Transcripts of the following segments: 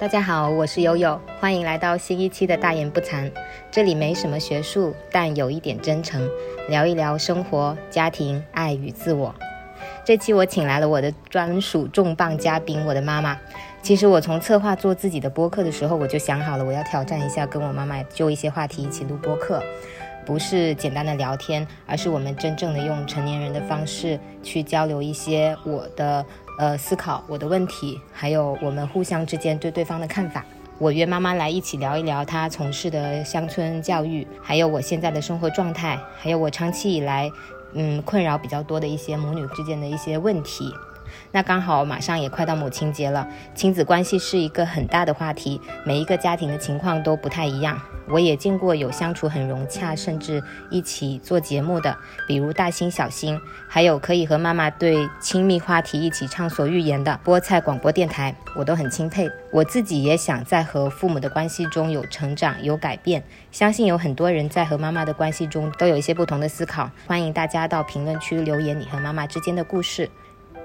大家好，我是悠悠，欢迎来到新一期的大言不惭。这里没什么学术，但有一点真诚，聊一聊生活、家庭、爱与自我。这期我请来了我的专属重磅嘉宾，我的妈妈。其实我从策划做自己的播客的时候，我就想好了，我要挑战一下，跟我妈妈就一些话题一起录播客，不是简单的聊天，而是我们真正的用成年人的方式去交流一些我的呃思考、我的问题，还有我们互相之间对对方的看法。我约妈妈来一起聊一聊她从事的乡村教育，还有我现在的生活状态，还有我长期以来。嗯，困扰比较多的一些母女之间的一些问题。那刚好马上也快到母亲节了，亲子关系是一个很大的话题，每一个家庭的情况都不太一样。我也见过有相处很融洽，甚至一起做节目的，比如大星小星，还有可以和妈妈对亲密话题一起畅所欲言的菠菜广播电台，我都很钦佩。我自己也想在和父母的关系中有成长、有改变。相信有很多人在和妈妈的关系中都有一些不同的思考。欢迎大家到评论区留言你和妈妈之间的故事。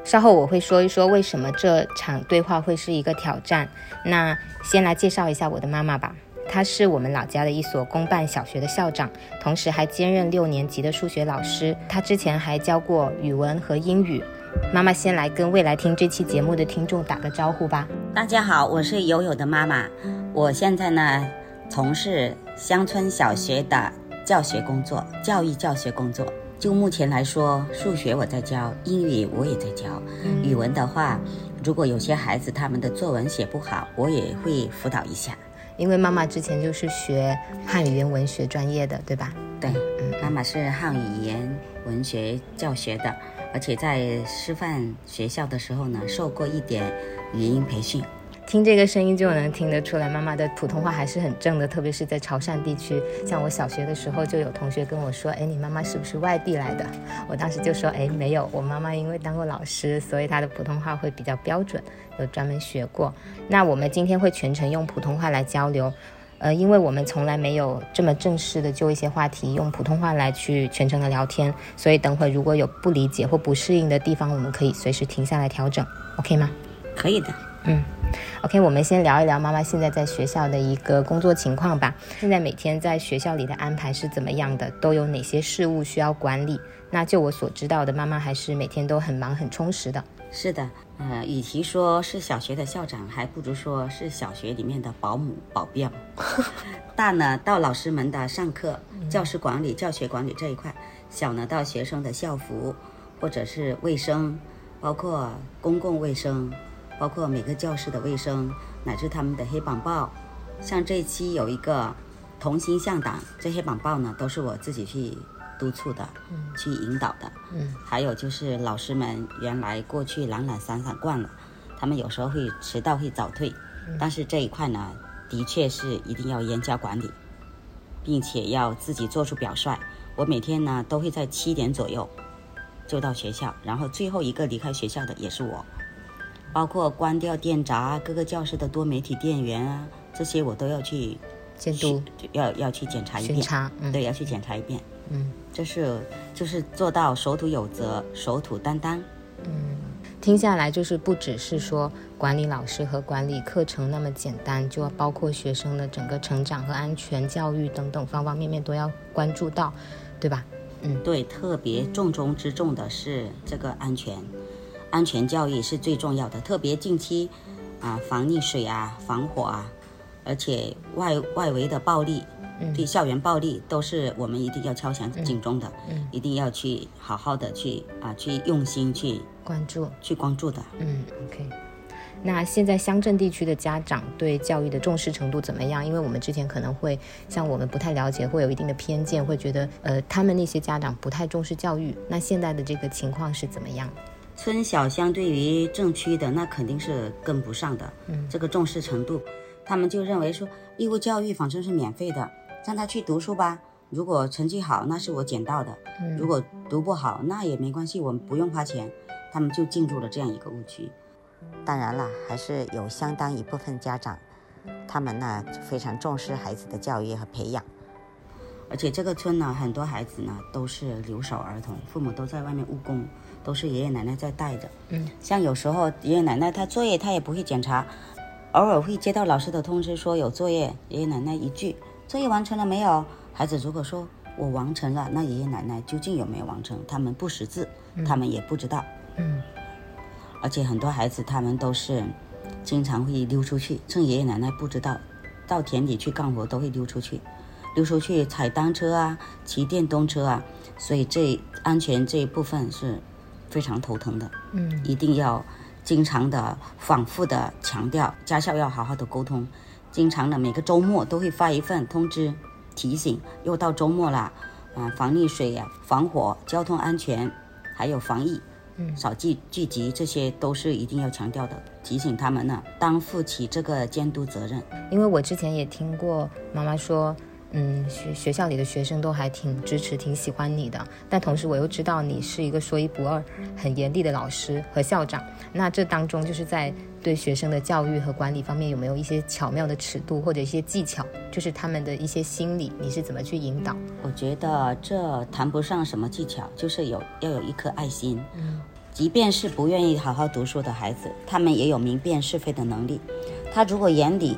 稍后我会说一说为什么这场对话会是一个挑战。那先来介绍一下我的妈妈吧。她是我们老家的一所公办小学的校长，同时还兼任六年级的数学老师。她之前还教过语文和英语。妈妈先来跟未来听这期节目的听众打个招呼吧。大家好，我是友友的妈妈。我现在呢从事乡村小学的教学工作，教育教学工作。就目前来说，数学我在教，英语我也在教。语文的话，如果有些孩子他们的作文写不好，我也会辅导一下。因为妈妈之前就是学汉语言文学专业的，对吧？对，嗯，妈妈是汉语言文学教学的，而且在师范学校的时候呢，受过一点语音培训。听这个声音就能听得出来，妈妈的普通话还是很正的，特别是在潮汕地区。像我小学的时候，就有同学跟我说：“哎，你妈妈是不是外地来的？”我当时就说：“哎，没有，我妈妈因为当过老师，所以她的普通话会比较标准，有专门学过。”那我们今天会全程用普通话来交流，呃，因为我们从来没有这么正式的就一些话题用普通话来去全程的聊天，所以等会如果有不理解或不适应的地方，我们可以随时停下来调整，OK 吗？可以的，嗯。OK，我们先聊一聊妈妈现在在学校的一个工作情况吧。现在每天在学校里的安排是怎么样的？都有哪些事务需要管理？那就我所知道的，妈妈还是每天都很忙很充实的。是的，呃，与其说是小学的校长，还不如说是小学里面的保姆保镖。大呢到老师们的上课、教师管理、教学管理这一块；小呢到学生的校服或者是卫生，包括公共卫生。包括每个教室的卫生，乃至他们的黑板报，像这一期有一个同心向党，这黑板报呢都是我自己去督促的，嗯，去引导的，嗯，还有就是老师们原来过去懒懒散散惯了，他们有时候会迟到会早退，但是这一块呢，的确是一定要严加管理，并且要自己做出表率。我每天呢都会在七点左右就到学校，然后最后一个离开学校的也是我。包括关掉电闸，各个教室的多媒体电源啊，这些我都要去监督，要要去检查一遍。检查，对，要去检查一遍。嗯，这是就是做到守土有责，守土担当。嗯，听下来就是不只是说管理老师和管理课程那么简单，就要包括学生的整个成长和安全教育等等方方面面都要关注到，对吧？嗯，对，特别重中之重的是这个安全。安全教育是最重要的，特别近期，啊，防溺水啊，防火啊，而且外外围的暴力，对校园暴力都是我们一定要敲响警钟的，嗯，一定要去好好的去啊，去用心去关注，去关注的。嗯，OK。那现在乡镇地区的家长对教育的重视程度怎么样？因为我们之前可能会像我们不太了解，会有一定的偏见，会觉得呃，他们那些家长不太重视教育。那现在的这个情况是怎么样？村小相对于镇区的那肯定是跟不上的，嗯，这个重视程度，他们就认为说义务教育反正是免费的，让他去读书吧。如果成绩好，那是我捡到的；如果读不好，那也没关系，我们不用花钱。他们就进入了这样一个误区。当然了，还是有相当一部分家长，他们呢非常重视孩子的教育和培养。而且这个村呢，很多孩子呢都是留守儿童，父母都在外面务工。都是爷爷奶奶在带着，嗯，像有时候爷爷奶奶他作业他也不会检查，偶尔会接到老师的通知说有作业，爷爷奶奶一句作业完成了没有？孩子如果说我完成了，那爷爷奶奶究竟有没有完成？他们不识字，他们也不知道。嗯而且很多孩子他们都是经常会溜出去，趁爷爷奶奶不知道，到田里去干活都会溜出去，溜出去踩单车啊，骑电动车啊，所以这安全这一部分是非常头疼的，嗯一定要经常的、反复的强调，家校要好好的沟通，经常的每个周末都会发一份通知提醒，又到周末了，啊、防溺水呀、防火、交通安全，还有防疫。嗯少聚聚集，这些都是一定要强调的，提醒他们呢，担负起这个监督责任。因为我之前也听过妈妈说，嗯，学学校里的学生都还挺支持、挺喜欢你的。但同时我又知道你是一个说一不二、很严厉的老师和校长。那这当中就是在对学生的教育和管理方面有没有一些巧妙的尺度或者一些技巧？就是他们的一些心理，你是怎么去引导？我觉得这谈不上什么技巧，就是有要有一颗爱心。嗯，即便是不愿意好好读书的孩子，他们也有明辨是非的能力。他如果眼里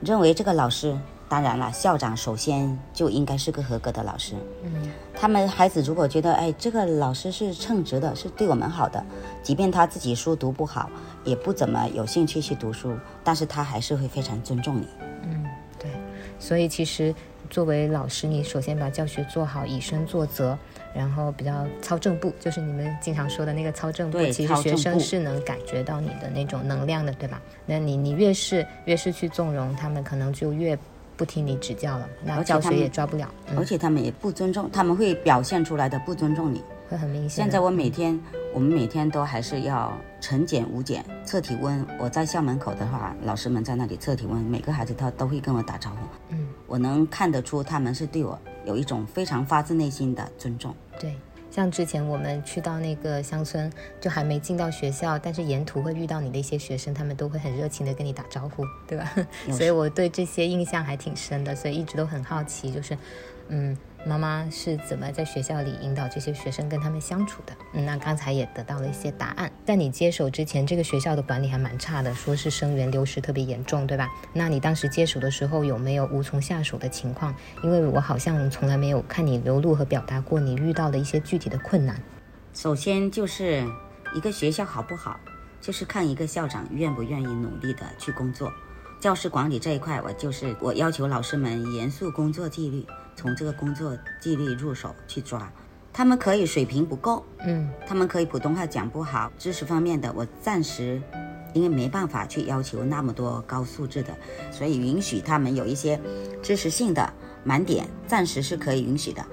认为这个老师，当然了，校长首先就应该是个合格的老师。嗯他们孩子如果觉得，哎，这个老师是称职的，是对我们好的，即便他自己书读不好，也不怎么有兴趣去读书，但是他还是会非常尊重你。嗯，对。所以其实作为老师，你首先把教学做好，以身作则，然后比较操正步，就是你们经常说的那个操正步。对其实学生是能感觉到你的那种能量的，对吧？那你你越是越是去纵容他们，可能就越不听你指教了，那教学而且他们也抓不了，嗯而，且他们也不尊重，他们会表现出来的不尊重你。会很明显。现在我每天，我们每天都还是要晨检、午检、测体温。我在校门口的话，老师们在那里测体温，每个孩子他都会跟我打招呼。嗯，我能看得出他们是对我有一种非常发自内心的尊重。对，像之前我们去到那个乡村，就还没进到学校，但是沿途会遇到你的一些学生，他们都会很热情的跟你打招呼，对吧？所以我对这些印象还挺深的，所以一直都很好奇，就是，嗯，妈妈是怎么在学校里引导这些学生跟他们相处的？嗯，那刚才也得到了一些答案。在你接手之前，这个学校的管理还蛮差的，说是生源流失特别严重，对吧？那你当时接手的时候有没有无从下手的情况？因为我好像从来没有看你流露和表达过你遇到的一些具体的困难。首先就是一个学校好不好，就是看一个校长愿不愿意努力的去工作。教师管理这一块，我就是我要求老师们严肃工作纪律，从这个工作纪律入手去抓。他们可以水平不够，嗯他们可以普通话讲不好，知识方面的我暂时因为没办法去要求那么多高素质的，所以允许他们有一些知识性的满点，暂时是可以允许的。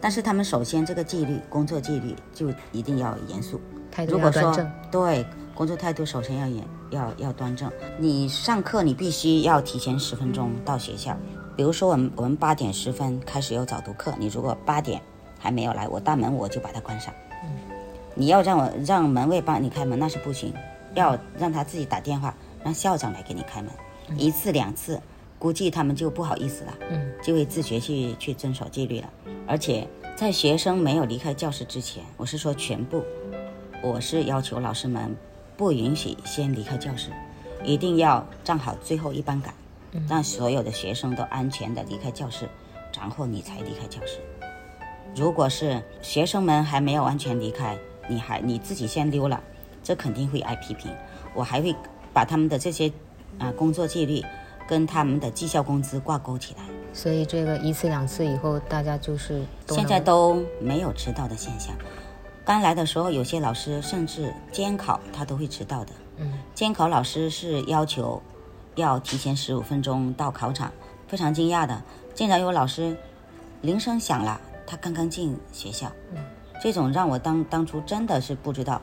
但是他们首先这个纪律，工作纪律就一定要严肃。态度如果说要端正。对工作态度，首先要严要要端正。你上课你必须要提前十分钟到学校，比如说我们我们八点十分开始有早读课，你如果八点还没有来，我大门我就把它关上。嗯你要让我让门卫帮你开门那是不行，要让他自己打电话让校长来给你开门，一次两次，估计他们就不好意思了。嗯就会自觉去去遵守纪律了。而且在学生没有离开教室之前，我是说全部，我是要求老师们不允许先离开教室，一定要站好最后一班岗，让所有的学生都安全的离开教室，然后你才离开教室。如果是学生们还没有安全离开，你还你自己先溜了，这肯定会挨批评。我还会把他们的这些啊、工作纪律跟他们的绩效工资挂钩起来。所以这个一次两次以后，大家就是现在都没有迟到的现象。刚来的时候，有些老师甚至监考他都会迟到的。嗯监考老师是要求要提前十五分钟到考场，非常惊讶的，竟然有老师铃声响了，他刚刚进学校。这种让我当当初真的是不知道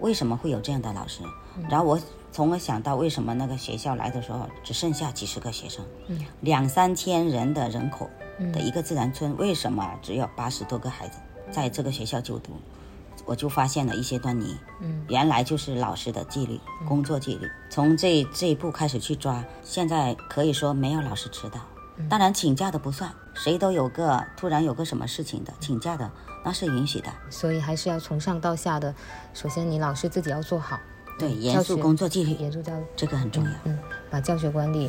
为什么会有这样的老师。然后我从而想到为什么那个学校来的时候只剩下几十个学生，嗯两三千人的人口嗯的一个自然村，为什么只有八十多个孩子在这个学校就读？我就发现了一些端倪。嗯原来就是老师的纪律、工作纪律，从这这一步开始去抓。现在可以说没有老师迟到，当然请假的不算，谁都有个突然有个什么事情的请假的，那是允许的。所以还是要从上到下的，首先你老师自己要做好，对，严肃工作纪律，严肃教育，这个很重要。嗯，把教学管理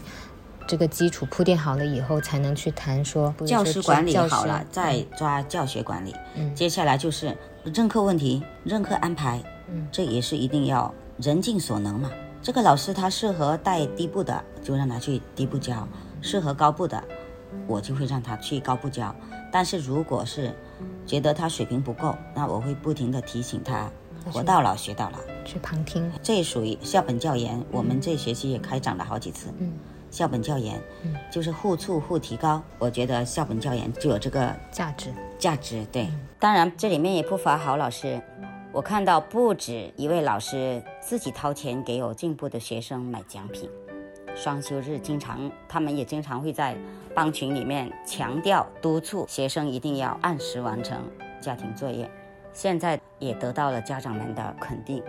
这个基础铺垫好了以后，才能去谈说教师管理教好了，再抓教学管理。嗯接下来就是任课问题、任课安排，嗯这也是一定要人尽所能嘛。这个老师他适合带低部的，就让他去低部教；适合高部的，我就会让他去高部教。但是如果是觉得他水平不够，那我会不停的提醒他，活到老学到老。去旁听，这也属于校本教研，我们这学期也开展了好几次。嗯，校本教研，就是互促互提高。我觉得校本教研就有这个价值，价值。对，当然这里面也不乏好老师。我看到不止一位老师自己掏钱给有进步的学生买奖品。双休日经常，他们也经常会在班群里面强调督促学生一定要按时完成家庭作业。现在也得到了家长们的肯定，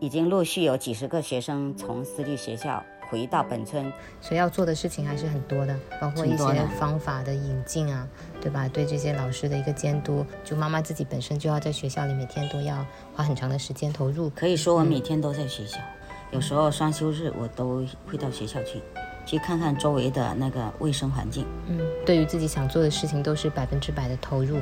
已经陆续有几十个学生从私立学校回到本村所以要做的事情还是很多的，包括一些方法的引进啊，对吧？对这些老师的一个监督，就妈妈自己本身就要在学校里每天都要花很长的时间投入。可以说我每天都在学校，有时候双休日我都会到学校去，去看看周围的那个卫生环境。嗯，对于自己想做的事情都是百分之百的投入，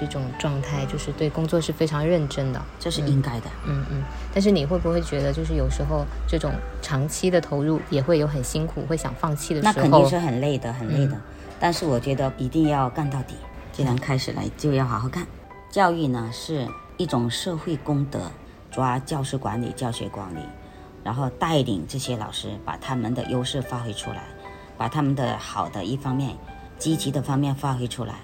这种状态就是对工作是非常认真的。这是应该的。嗯嗯，但是你会不会觉得，就是有时候这种长期的投入也会有很辛苦，会想放弃的时候？那肯定是很累的，很累的。但是我觉得一定要干到底，既然开始了，就要好好干。教育呢是一种社会公德，抓教师管理、教学管理，然后带领这些老师把他们的优势发挥出来，把他们的好的一方面、积极的方面发挥出来。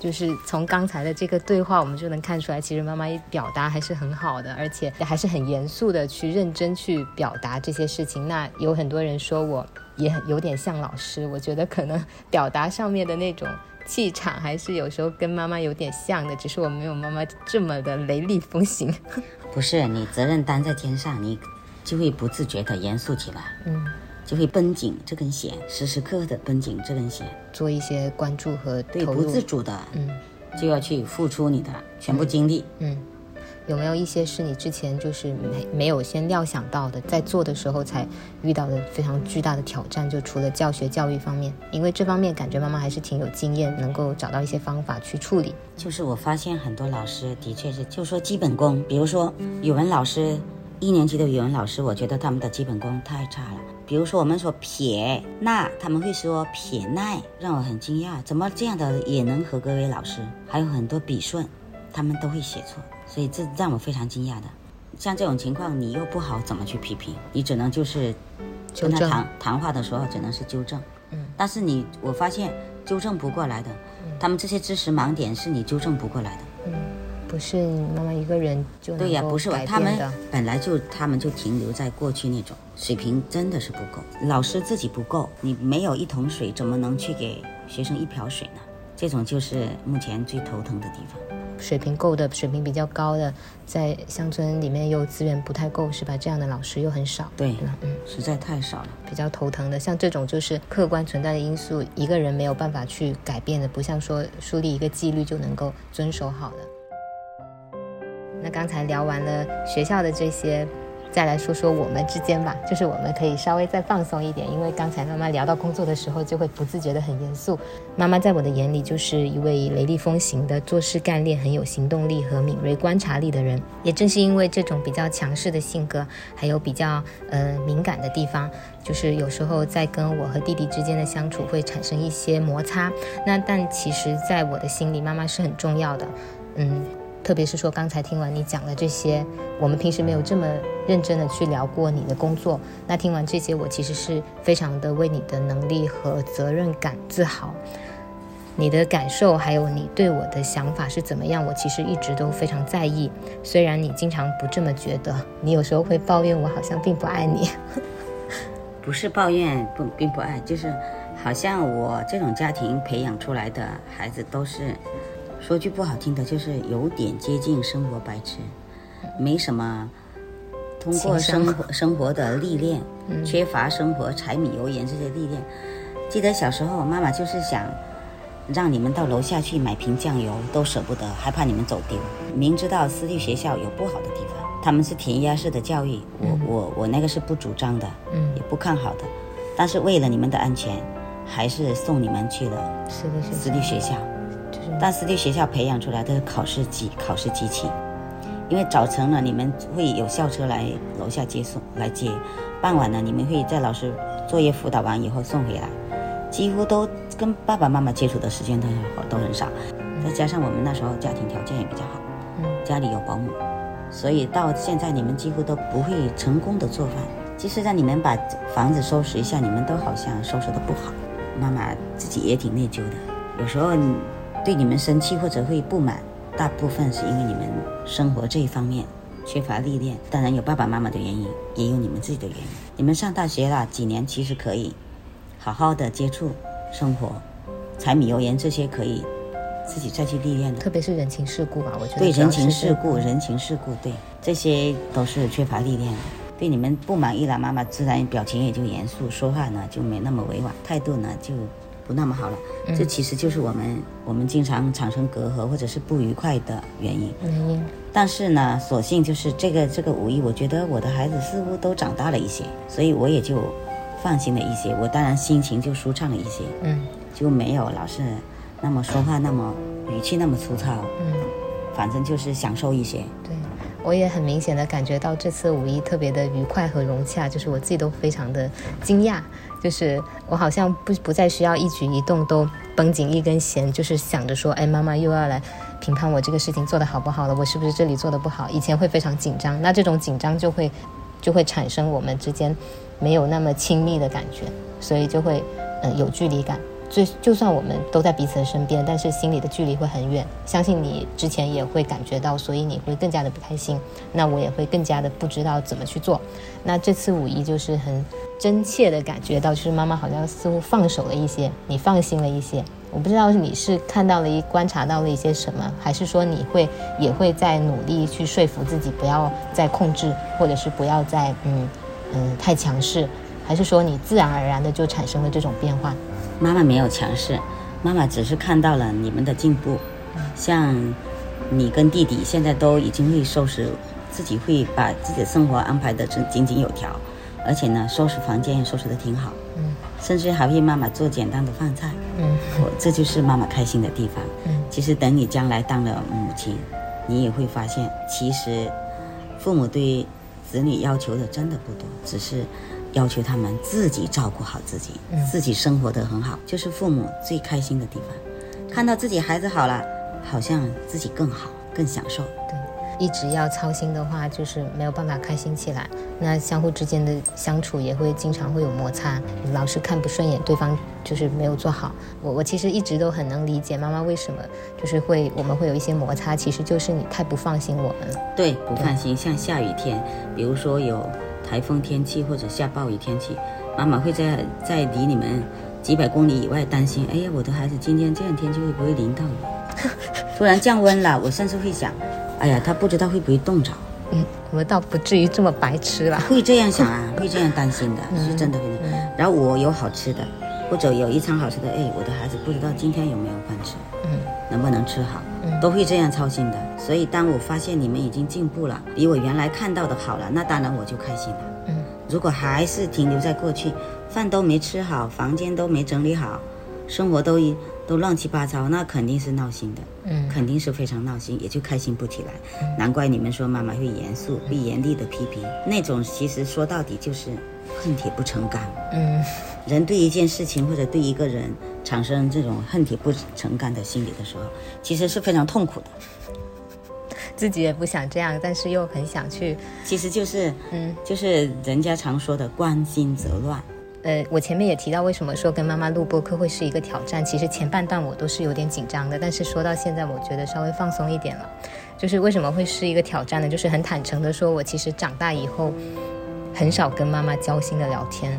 就是从刚才的这个对话，我们就能看出来，其实妈妈表达还是很好的，而且还是很严肃的去认真去表达这些事情。那有很多人说我也很有点像老师，我觉得可能表达上面的那种气场，还是有时候跟妈妈有点像的，只是我没有妈妈这么的雷厉风行。不是你责任担在肩上，你就会不自觉的严肃起来，嗯，就会绷紧这根弦，时时刻刻的绷紧这根弦，做一些关注和对，不。自主的嗯就要去付出你的全部精力。嗯，有没有一些是你之前就是没没有先料想到的，在做的时候才遇到的非常巨大的挑战？就除了教学教育方面，因为这方面感觉妈妈还是挺有经验，能够找到一些方法去处理。就是我发现很多老师的确是，就说基本功，比如说语文老师，一年级的语文老师，我觉得他们的基本功太差了。比如说我们说撇捺，他们会说撇捺，让我很惊讶，怎么这样的也能合格为老师？还有很多笔顺，他们都会写错，所以这让我非常惊讶的。像这种情况，你又不好怎么去批评，你只能就是跟他谈谈话的时候，只能是纠正。嗯，但是你我发现纠正不过来的，他们这些知识盲点是你纠正不过来的。嗯，不是妈妈一个人就能对呀，够不是我改他们的。本来就他们就停留在过去那种水平，真的是不够。老师自己不够，你没有一桶水，怎么能去给学生一瓢水呢？这种就是目前最头疼的地方。水平够的、水平比较高的，在乡村里面又资源不太够，是吧？这样的老师又很少，对吧？嗯，实在太少了。比较头疼的，像这种就是客观存在的因素，一个人没有办法去改变的，不像说树立一个纪律就能够遵守好的。那刚才聊完了学校的这些，再来说说我们之间吧，就是我们可以稍微再放松一点，因为刚才妈妈聊到工作的时候，就会不自觉的很严肃。妈妈在我的眼里就是一位雷厉风行的、做事干练、很有行动力和敏锐观察力的人。也正是因为这种比较强势的性格，还有比较呃敏感的地方，就是有时候在跟我和弟弟之间的相处会产生一些摩擦。那但其实，在我的心里，妈妈是很重要的。嗯，特别是说刚才听完你讲的这些，我们平时没有这么认真的去聊过你的工作。那听完这些，我其实是非常的为你的能力和责任感自豪。你的感受还有你对我的想法是怎么样，我其实一直都非常在意。虽然你经常不这么觉得，你有时候会抱怨我好像并不爱你。不是抱怨不并不爱，就是好像我这种家庭培养出来的孩子都是，说句不好听的，就是有点接近生活白痴，没什么通过生活生活的历练，缺乏生活柴米油盐这些历练。记得小时候，妈妈就是想让你们到楼下去买瓶酱油，都舍不得，害怕你们走丢。明知道私立学校有不好的地方，他们是填鸭式的教育，我我我那个是不主张的，嗯也不看好的。但是为了你们的安全，还是送你们去了私立学校。就是但私立学校培养出来的考试机、考试机器，因为早晨呢，你们会有校车来楼下接送来接，傍晚呢，你们会在老师作业辅导完以后送回来，几乎都跟爸爸妈妈接触的时间都很都很少。再加上我们那时候家庭条件也比较好，嗯家里有保姆，所以到现在你们几乎都不会成功的做饭。即使让你们把房子收拾一下，你们都好像收拾的不好。妈妈自己也挺内疚的，有时候你对你们生气或者会不满，大部分是因为你们生活这一方面缺乏历练。当然有爸爸妈妈的原因，也有你们自己的原因。你们上大学了几年，其实可以好好的接触生活，柴米油盐这些可以自己再去历练的。特别是人情世故吧，我觉得对人情世故，人情世故，对这些都是缺乏历练的。对你们不满意了，妈妈自然表情也就严肃，说话呢就没那么委婉，态度呢就不那么好了。这其实就是我们我们经常产生隔阂或者是不愉快的原因。原因。但是呢，所幸就是这个这个五一，我觉得我的孩子似乎都长大了一些，所以我也就放心了一些。我当然心情就舒畅了一些，嗯就没有老是那么说话那么语气那么粗糙，嗯，反正就是享受一些。我也很明显的感觉到这次五一特别的愉快和融洽，就是我自己都非常的惊讶，就是我好像不不再需要一举一动都绷紧一根弦，就是想着说，哎，妈妈又要来评判我这个事情做得好不好了，我是不是这里做得不好？以前会非常紧张，那这种紧张就会就会产生我们之间没有那么亲密的感觉，所以就会嗯、呃有距离感。就就算我们都在彼此的身边，但是心里的距离会很远。相信你之前也会感觉到，所以你会更加的不开心。那我也会更加的不知道怎么去做。那这次五一就是很真切的感觉到，就是妈妈好像似乎放手了一些，你放心了一些。我不知道你是看到了一观察到了一些什么，还是说你会也会在努力去说服自己不要再控制，或者是不要再嗯嗯太强势，还是说你自然而然的就产生了这种变化？妈妈没有强势，妈妈只是看到了你们的进步，像你跟弟弟现在都已经会收拾，自己会把自己的生活安排的井井井有条，而且呢，收拾房间也收拾的挺好，嗯。甚至还为妈妈做简单的饭菜，嗯。我这就是妈妈开心的地方。嗯。其实等你将来当了母亲，你也会发现，其实父母对子女要求的真的不多，只是要求他们自己照顾好自己，嗯自己生活得很好，就是父母最开心的地方。看到自己孩子好了，好像自己更好，更享受。对，一直要操心的话，就是没有办法开心起来。那相互之间的相处也会经常会有摩擦，老是看不顺眼，对方就是没有做好。我我其实一直都很能理解妈妈为什么就是会我们会有一些摩擦，其实就是你太不放心我们了。对，不放心，像下雨天，比如说有台风天气或者下暴雨天气，妈妈会在在离你们几百公里以外担心，哎呀，我的孩子今天这样天气会不会淋到雨？突然降温了，我甚至会想，哎呀，他不知道会不会冻着，嗯，我们倒不至于这么白痴啦。会这样想啊，会这样担心的，是真的会的。嗯然后我有好吃的，或者有一餐好吃的，哎，我的孩子不知道今天有没有饭吃，嗯能不能吃好，嗯都会这样操心的。所以当我发现你们已经进步了，比我原来看到的好了，那当然我就开心了。嗯如果还是停留在过去，饭都没吃好，房间都没整理好，生活都一都乱七八糟，那肯定是闹心的，嗯肯定是非常闹心，也就开心不起来。难怪你们说妈妈会严肃，会严厉的批评，那种其实说到底就是恨铁不成钢。嗯人对一件事情或者对一个人产生这种恨铁不成钢的心理的时候，其实是非常痛苦的。自己也不想这样，但是又很想去。其实就是，嗯，就是人家常说的“关心则乱”。呃，我前面也提到，为什么说跟妈妈录播课会是一个挑战？其实前半段我都是有点紧张的，但是说到现在，我觉得稍微放松一点了。就是为什么会是一个挑战呢？就是很坦诚的说，我其实长大以后很少跟妈妈交心的聊天，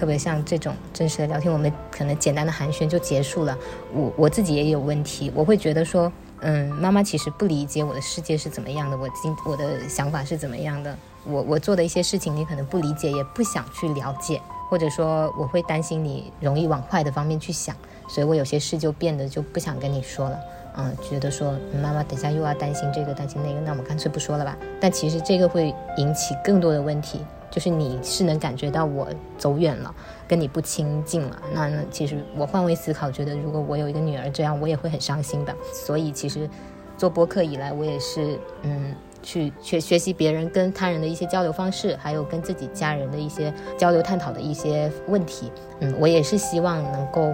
特别像这种真实的聊天，我们可能简单的寒暄就结束了。我我自己也有问题，我会觉得说，嗯，妈妈其实不理解我的世界是怎么样的，我今我的想法是怎么样的，我我做的一些事情你可能不理解，也不想去了解。或者说我会担心你容易往坏的方面去想，所以我有些事就变得就不想跟你说了。嗯，觉得说妈妈等下又要担心这个担心那个，那我们干脆不说了吧。但其实这个会引起更多的问题，就是你是能感觉到我走远了，跟你不亲近了。那其实我换位思考，觉得如果我有一个女儿这样，我也会很伤心的。所以其实做播客以来，我也是嗯。去学学习别人跟他人的一些交流方式，还有跟自己家人的一些交流探讨的一些问题。嗯，我也是希望能够。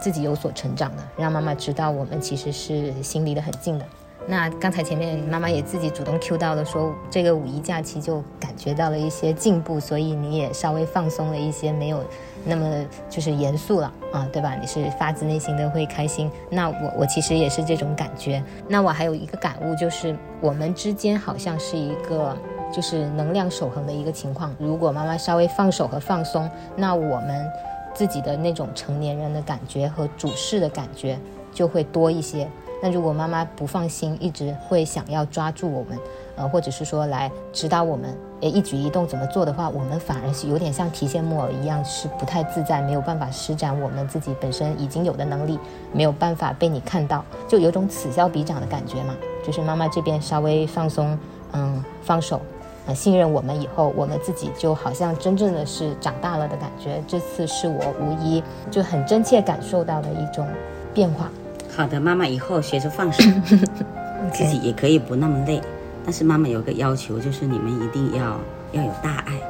自己有所成长的，让妈妈知道我们其实是心离得很近的。那刚才前面妈妈也自己主动 Q 到了，说这个五一假期就感觉到了一些进步，所以你也稍微放松了一些，没有那么就是严肃了啊，对吧？你是发自内心的会开心。那我我其实也是这种感觉。那我还有一个感悟就是，我们之间好像是一个就是能量守恒的一个情况。如果妈妈稍微放手和放松，那我们。自己的那种成年人的感觉和主事的感觉就会多一些。那如果妈妈不放心，一直会想要抓住我们，呃，或者是说来指导我们，诶，一举一动怎么做的话，我们反而是有点像提线木偶一样，是不太自在，没有办法施展我们自己本身已经有的能力，没有办法被你看到，就有种此消彼长的感觉嘛。就是妈妈这边稍微放松，嗯，放手。信任我们以后，我们自己就好像真正的是长大了的感觉。这次是我无疑就很真切感受到的一种变化。好的，妈妈以后学着放手，自己也可以不那么累。但是妈妈有个要求，就是你们一定要要有大爱，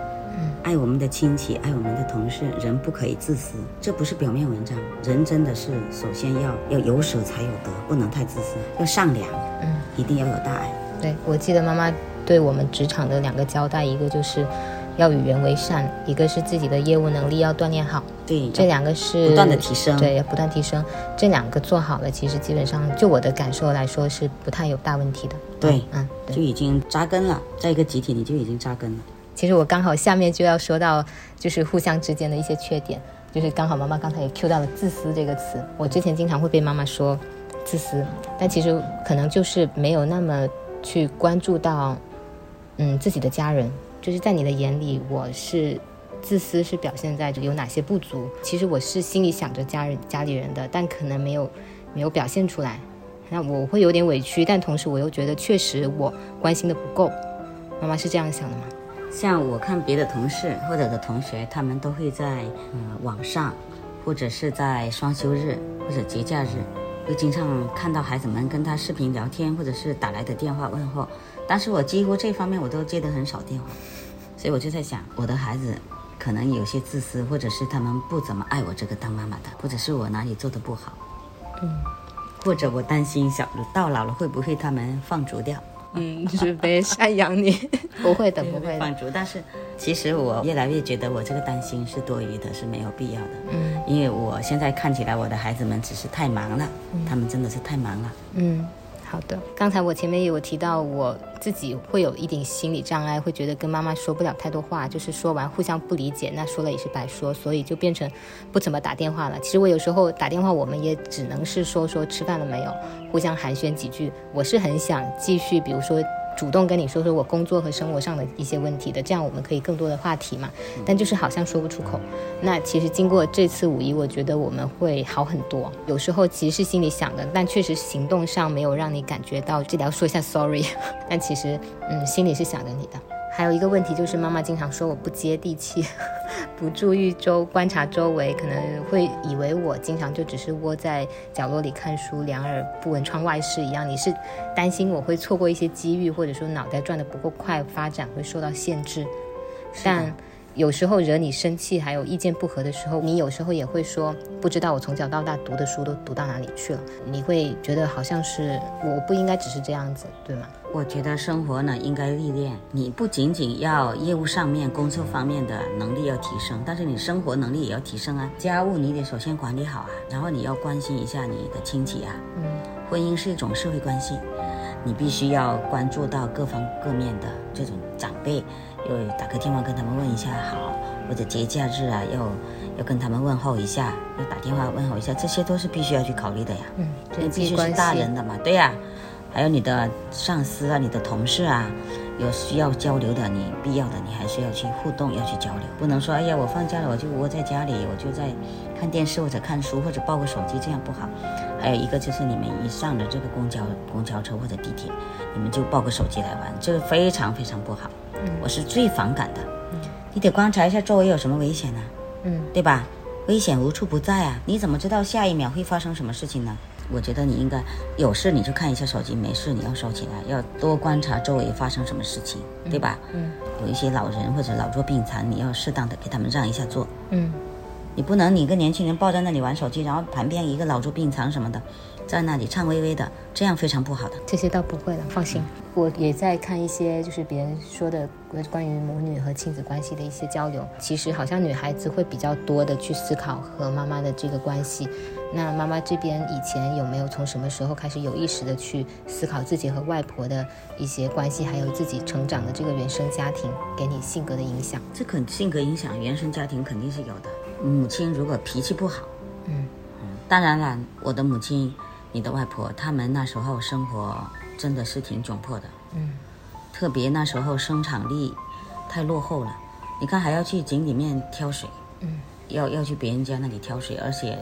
爱我们的亲戚，爱我们的同事。人不可以自私，这不是表面文章。人真的是首先要要有舍才有得，不能太自私，要善良，嗯，一定要有大爱。对，我记得妈妈。对我们职场的两个交代，一个就是要与人为善，一个是自己的业务能力要锻炼好。对，这两个是不断的提升。对，要不断提升。这两个做好了，其实基本上就我的感受来说是不太有大问题的。对，嗯，就已经扎根了，在一个集体你就已经扎根了。其实我刚好下面就要说到，就是互相之间的一些缺点，就是刚好妈妈刚才也 Q 到了“自私”这个词。我之前经常会被妈妈说自私，但其实可能就是没有那么去关注到。嗯，自己的家人，就是在你的眼里，我是自私，是表现在有哪些不足？其实我是心里想着家人、家里人的，但可能没有没有表现出来。那我会有点委屈，但同时我又觉得确实我关心的不够。妈妈是这样想的吗？像我看别的同事或者的同学，他们都会在呃网上，或者是在双休日或者节假日，会经常看到孩子们跟他视频聊天，或者是打来的电话问候。但是我几乎这方面我都接得很少电话，所以我就在想，我的孩子可能有些自私，或者是他们不怎么爱我这个当妈妈的，或者是我哪里做的不好，嗯，或者我担心小到老了会不会他们放逐掉，嗯，就是被赡养你，不会的，不会放逐。但是其实我越来越觉得我这个担心是多余的，是没有必要的，嗯，因为我现在看起来我的孩子们只是太忙了，他们真的是太忙了，嗯。好的，刚才我前面也有提到，我自己会有一点心理障碍，会觉得跟妈妈说不了太多话，就是说完互相不理解，那说了也是白说，所以就变成不怎么打电话了。其实我有时候打电话，我们也只能是说说吃饭了没有，互相寒暄几句。我是很想继续，比如说。主动跟你说说我工作和生活上的一些问题的，这样我们可以更多的话题嘛。但就是好像说不出口。那其实经过这次五一，我觉得我们会好很多。有时候其实是心里想的，但确实行动上没有让你感觉到。这里要说一下 sorry，但其实嗯，心里是想着你的。还有一个问题就是，妈妈经常说我不接地气，不注意周观察周围，可能会以为我经常就只是窝在角落里看书，两耳不闻窗外事一样。你是担心我会错过一些机遇，或者说脑袋转得不够快，发展会受到限制，但。有时候惹你生气，还有意见不合的时候，你有时候也会说，不知道我从小到大读的书都读到哪里去了。你会觉得好像是我不应该只是这样子，对吗？我觉得生活呢应该历练，你不仅仅要业务上面、工作方面的能力要提升，但是你生活能力也要提升啊。家务你得首先管理好啊，然后你要关心一下你的亲戚啊。嗯，婚姻是一种社会关系，你必须要关注到各方各面的这种长辈。又打个电话跟他们问一下好，或者节假日啊，要要跟他们问候一下，要打电话问候一下，这些都是必须要去考虑的呀。嗯，这必须是大人的嘛，对呀。还有你的上司啊、你的同事啊，有需要交流的，你必要的你还是要去互动，要去交流，不能说哎呀我放假了我就窝在家里，我就在看电视或者看书或者抱个手机，这样不好。还有一个就是你们一上了这个公交公交车或者地铁，你们就抱个手机来玩，这个非常非常不好。嗯我是最反感的。你得观察一下周围有什么危险呢、嗯对吧？危险无处不在啊！你怎么知道下一秒会发生什么事情呢？我觉得你应该有事你就看一下手机，没事你要收起来，要多观察周围发生什么事情，对吧？嗯有一些老人或者老弱病残，你要适当的给他们让一下座。嗯你不能你一个年轻人抱在那里玩手机，然后旁边一个老弱病残什么的，在那里颤巍巍的，这样非常不好的。这些倒不会了，放心。我也在看一些就是别人说的关于母女和亲子关系的一些交流。其实好像女孩子会比较多的去思考和妈妈的这个关系。那妈妈这边以前有没有从什么时候开始有意识的去思考自己和外婆的一些关系，还有自己成长的这个原生家庭给你性格的影响？这肯性格影响，原生家庭肯定是有的。母亲如果脾气不好，嗯当然了，我的母亲、你的外婆，他们那时候生活真的是挺窘迫的，嗯特别那时候生产力太落后了。你看，还要去井里面挑水，嗯要要去别人家那里挑水，而且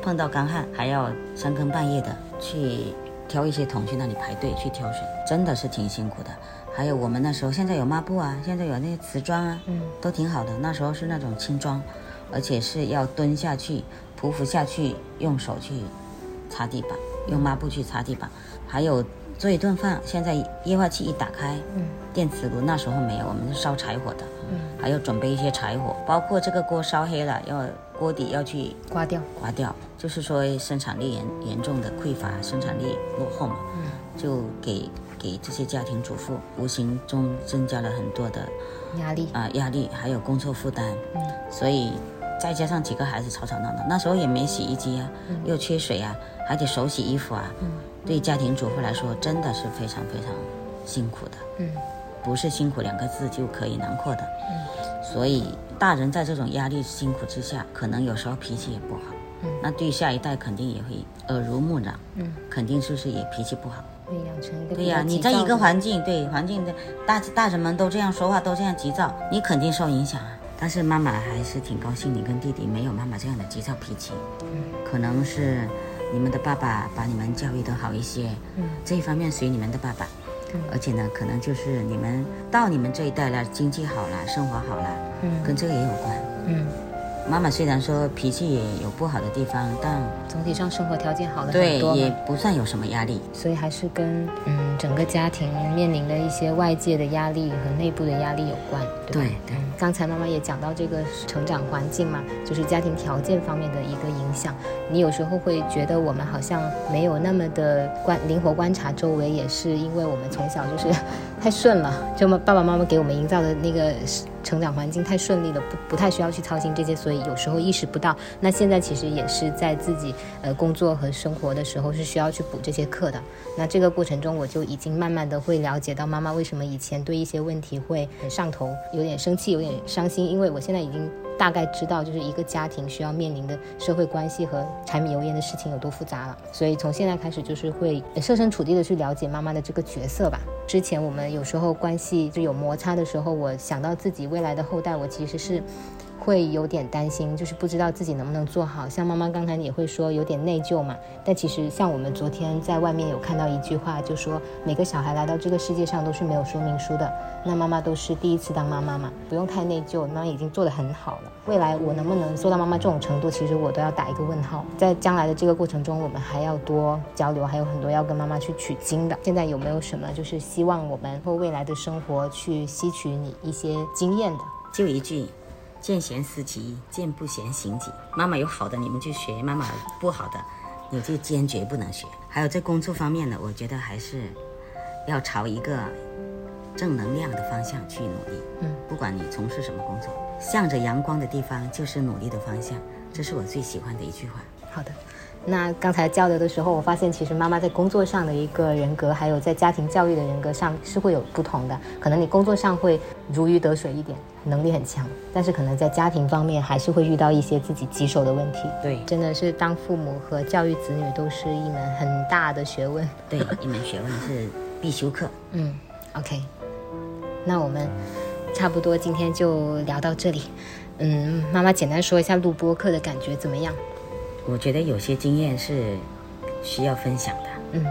碰到干旱还要三更半夜的去挑一些桶去那里排队去挑水，真的是挺辛苦的。还有我们那时候现在有抹布啊，现在有那些瓷砖啊，嗯都挺好的。那时候是那种轻装，而且是要蹲下去、匍匐下去，用手去擦地板，用抹布去擦地板。还有做一顿饭，现在液化气一打开，嗯电磁炉那时候没有，我们是烧柴火的，嗯，还要准备一些柴火，包括这个锅烧黑了，要锅底要去刮掉。刮掉，就是说生产力严严重的匮乏，生产力落后嘛，嗯就给给这些家庭主妇无形中增加了很多的压力。啊、压力，还有工作负担，嗯所以再加上几个孩子吵吵闹闹，那时候也没洗衣机啊，又缺水啊，还得手洗衣服啊，嗯。对家庭主妇来说真的是非常非常辛苦的，嗯。不是辛苦两个字就可以囊括的，嗯。所以大人在这种压力辛苦之下，可能有时候脾气也不好，嗯。那对下一代肯定也会耳濡目染，嗯，肯定是不是也脾气不好。会养成一个对呀、你在一个环境，对环境的大大人们都这样说话，都这样急躁，你肯定受影响啊。但是妈妈还是挺高兴，你跟弟弟没有妈妈这样的急躁脾气，可能是你们的爸爸把你们教育得好一些，嗯。这一方面随你们的爸爸，嗯。而且呢，可能就是你们到你们这一代了，经济好了，生活好了，嗯。跟这个也有关。嗯，妈妈虽然说脾气也有不好的地方，但总体上生活条件好了很对也，不算有什么压力。所以还是跟嗯整个家庭面临的一些外界的压力和内部的压力有关，对？对对嗯刚才妈妈也讲到这个成长环境嘛，就是家庭条件方面的一个影响。你有时候会觉得我们好像没有那么的观灵活观察周围，也是因为我们从小就是太顺了，就爸爸妈妈给我们营造的那个成长环境太顺利了，不不太需要去操心这些，所以有时候意识不到。那现在其实也是在自己呃工作和生活的时候是需要去补这些课的。那这个过程中，我就已经慢慢的会了解到妈妈为什么以前对一些问题会很上头，有点生气，有点伤心，因为我现在已经。大概知道，就是一个家庭需要面临的社会关系和柴米油盐的事情有多复杂了，所以从现在开始就是会设身处地的去了解妈妈的这个角色吧。之前我们有时候关系就有摩擦的时候，我想到自己未来的后代，我其实是会有点担心，就是不知道自己能不能做好。像妈妈刚才也会说有点内疚嘛，但其实像我们昨天在外面有看到一句话，就说每个小孩来到这个世界上都是没有说明书的，那妈妈都是第一次当妈妈嘛，不用太内疚，妈妈已经做得很好了。未来我能不能做到妈妈这种程度，其实我都要打一个问号。在将来的这个过程中，我们还要多交流，还有很多要跟妈妈去取经的。现在有没有什么就是希望我们或未来的生活去吸取你一些经验的？就一句，见贤思齐，见不贤行己。妈妈有好的你们就学，妈妈不好的你就坚决不能学。还有在工作方面呢，我觉得还是要朝一个正能量的方向去努力。嗯，不管你从事什么工作，向着阳光的地方就是努力的方向。这是我最喜欢的一句话。好的，那刚才交流的时候，我发现其实妈妈在工作上的一个人格，还有在家庭教育的人格上是会有不同的。可能你工作上会如鱼得水一点，能力很强，但是可能在家庭方面还是会遇到一些自己棘手的问题。对真的是当父母和教育子女都是一门很大的学问。对，一门学问是必修课。嗯，OK，那我们差不多今天就聊到这里。嗯，妈妈简单说一下录播课的感觉怎么样？我觉得有些经验是需要分享的，嗯，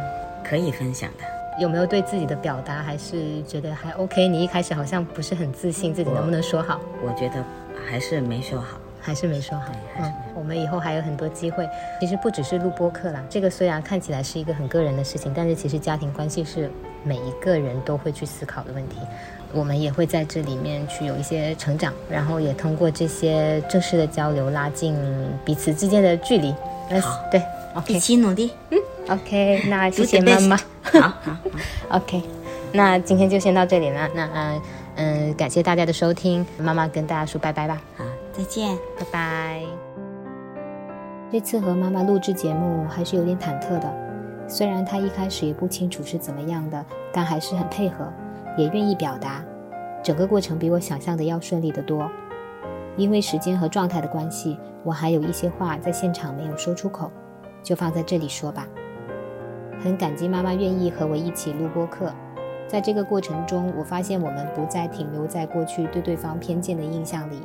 可以分享的。有没有对自己的表达还是觉得还 OK？你一开始好像不是很自信，自己能不能说好？我觉得还是没说好。还是没说好嗯，我们以后还有很多机会。其实不只是录播课啦，这个虽然看起来是一个很个人的事情，但是其实家庭关系是每一个人都会去思考的问题。我们也会在这里面去有一些成长，然后也通过这些正式的交流拉近彼此之间的距离。好对一起努力。OK，那谢谢妈妈。好好好，OK，那今天就先到这里了。那嗯嗯，感谢大家的收听，妈妈跟大家说拜拜吧。好，再见。拜拜。这次和妈妈录制节目还是有点忐忑的，虽然她一开始也不清楚是怎么样的，但还是很配合，也愿意表达。整个过程比我想象的要顺利得多。因为时间和状态的关系，我还有一些话在现场没有说出口，就放在这里说吧。很感激妈妈愿意和我一起录播课，在这个过程中，我发现我们不再停留在过去对对方偏见的印象里。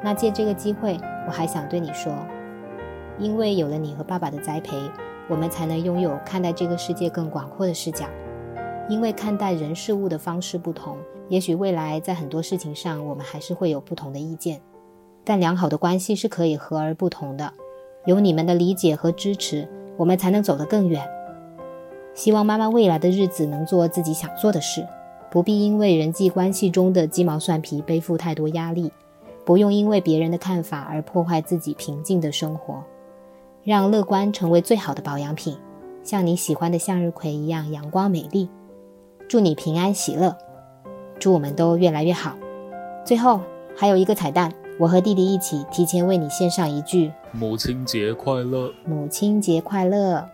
那借这个机会，我还想对你说，因为有了你和爸爸的栽培，我们才能拥有看待这个世界更广阔的视角。因为看待人事物的方式不同，也许未来在很多事情上我们还是会有不同的意见，但良好的关系是可以和而不同的。有你们的理解和支持，我们才能走得更远。希望妈妈未来的日子能做自己想做的事，不必因为人际关系中的鸡毛蒜皮背负太多压力，不用因为别人的看法而破坏自己平静的生活，让乐观成为最好的保养品，像你喜欢的向日葵一样阳光美丽。祝你平安喜乐，祝我们都越来越好。最后还有一个彩蛋，我和弟弟一起提前为你献上一句母亲节快乐！母亲节快乐。